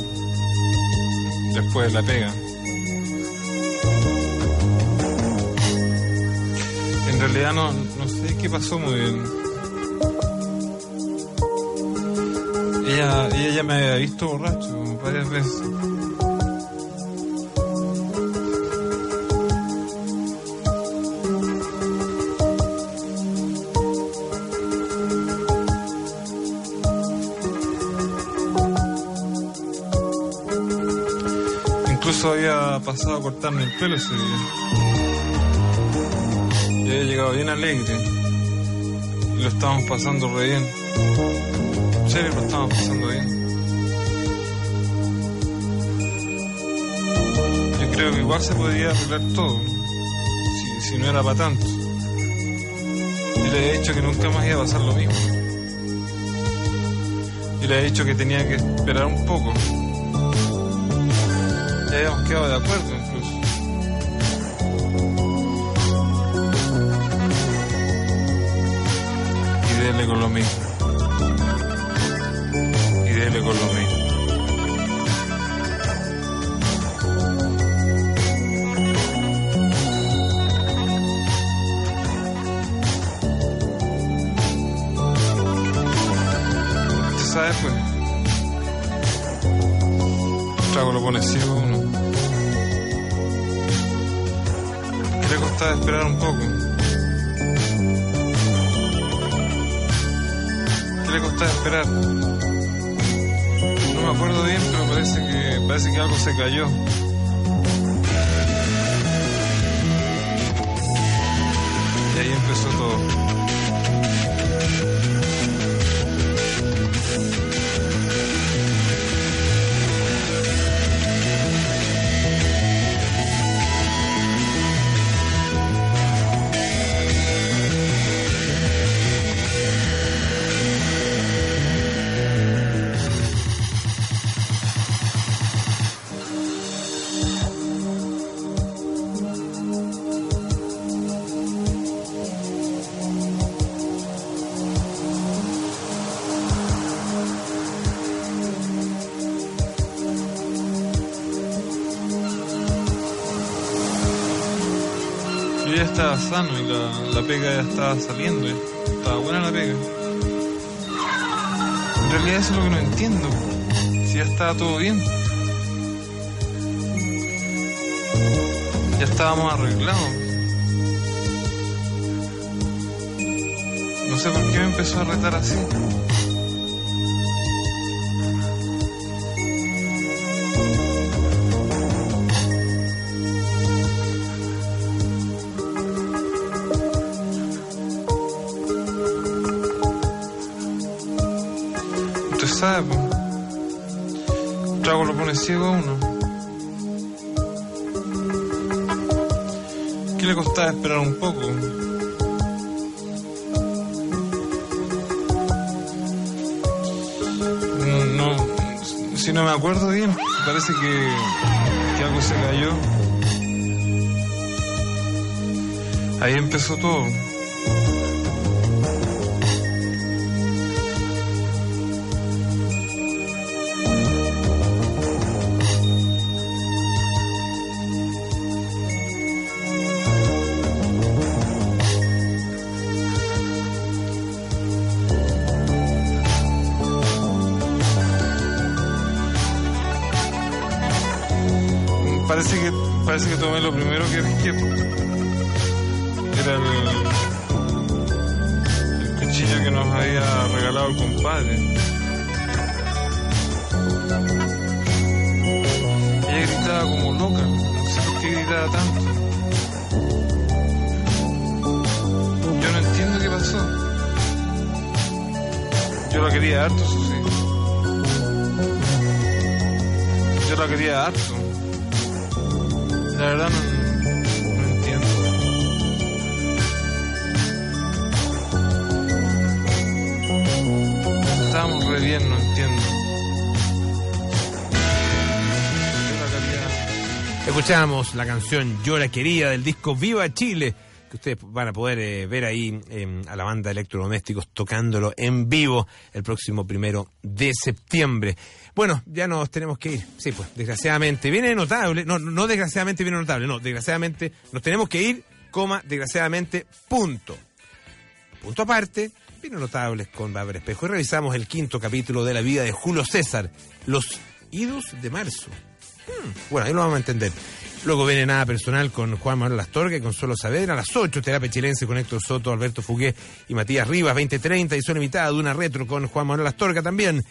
Después de la pega. En realidad no, no sé qué pasó muy bien. Ella, ella ya me había visto borracho varias veces. Pasado a cortarme el pelo ese día. Y había llegado bien alegre. Y lo estábamos pasando re bien. En serio, lo estábamos pasando bien. Yo creo que igual se podía arreglar todo. Si, si no era para tanto. Y le he dicho que nunca más iba a pasar lo mismo. Y le he dicho que tenía que esperar un poco. Ya habíamos quedado de acuerdo incluso. Y dele con lo mismo. Y dele con lo mismo. ¿Se sabe pues? Trago lo pone ciego a uno. ¿Qué le costaba esperar un poco? ¿Qué le costaba esperar? No me acuerdo bien, pero parece que, parece que algo se cayó. Y ahí empezó todo. Pega ya estaba saliendo. Estaba buena la pega. En realidad eso es lo que no entiendo. Si ya estaba todo bien. Ya estábamos arreglados. No sé por qué me empezó a retar así. Ciego a uno. ¿Qué le costaba esperar un poco? No, no, si no me acuerdo bien, parece que algo se cayó. Ahí empezó todo. Parece que tomé lo primero que risqué. Era el, el cuchillo que nos había regalado el compadre. Ella gritaba como loca, no sé por qué gritaba tanto. Yo no entiendo qué pasó. Yo la quería harto, eso sí. Yo la quería harto. La verdad no, entiendo. Estábamos re bien, no entiendo. Yo la quería- Escuchamos la canción Llora Querida del disco Viva Chile, ustedes van a poder eh, ver ahí eh, a la banda de electrodomésticos tocándolo en vivo el próximo primero de septiembre. Bueno, ya nos tenemos que ir. Sí, pues, desgraciadamente. Viene notable. No, no desgraciadamente viene notable. No, desgraciadamente nos tenemos que ir, coma, desgraciadamente, punto. Punto aparte, vino notables con Bárbara Espejo y revisamos el quinto capítulo de la vida de Julio César, Los Idos de Marzo. Hmm, bueno, ahí lo vamos a entender. Luego viene Nada Personal con Juan Manuel Astorga y Consuelo Saavedra. A las 8, Terapia Chilense con Héctor Soto, Alberto Fugué y Matías Rivas. 20.30 y Zona Limitada de una retro con Juan Manuel Astorga también.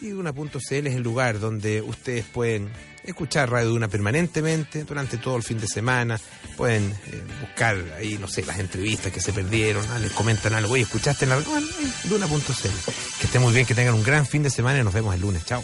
Y Duna.cl es el lugar donde ustedes pueden escuchar Radio Duna permanentemente durante todo el fin de semana. Pueden eh, buscar ahí, no sé, las entrevistas que se perdieron, ah, les comentan algo. Oye, ¿escuchaste en la... Bueno, Duna.cl. Que estén muy bien, que tengan un gran fin de semana y nos vemos el lunes. Chao.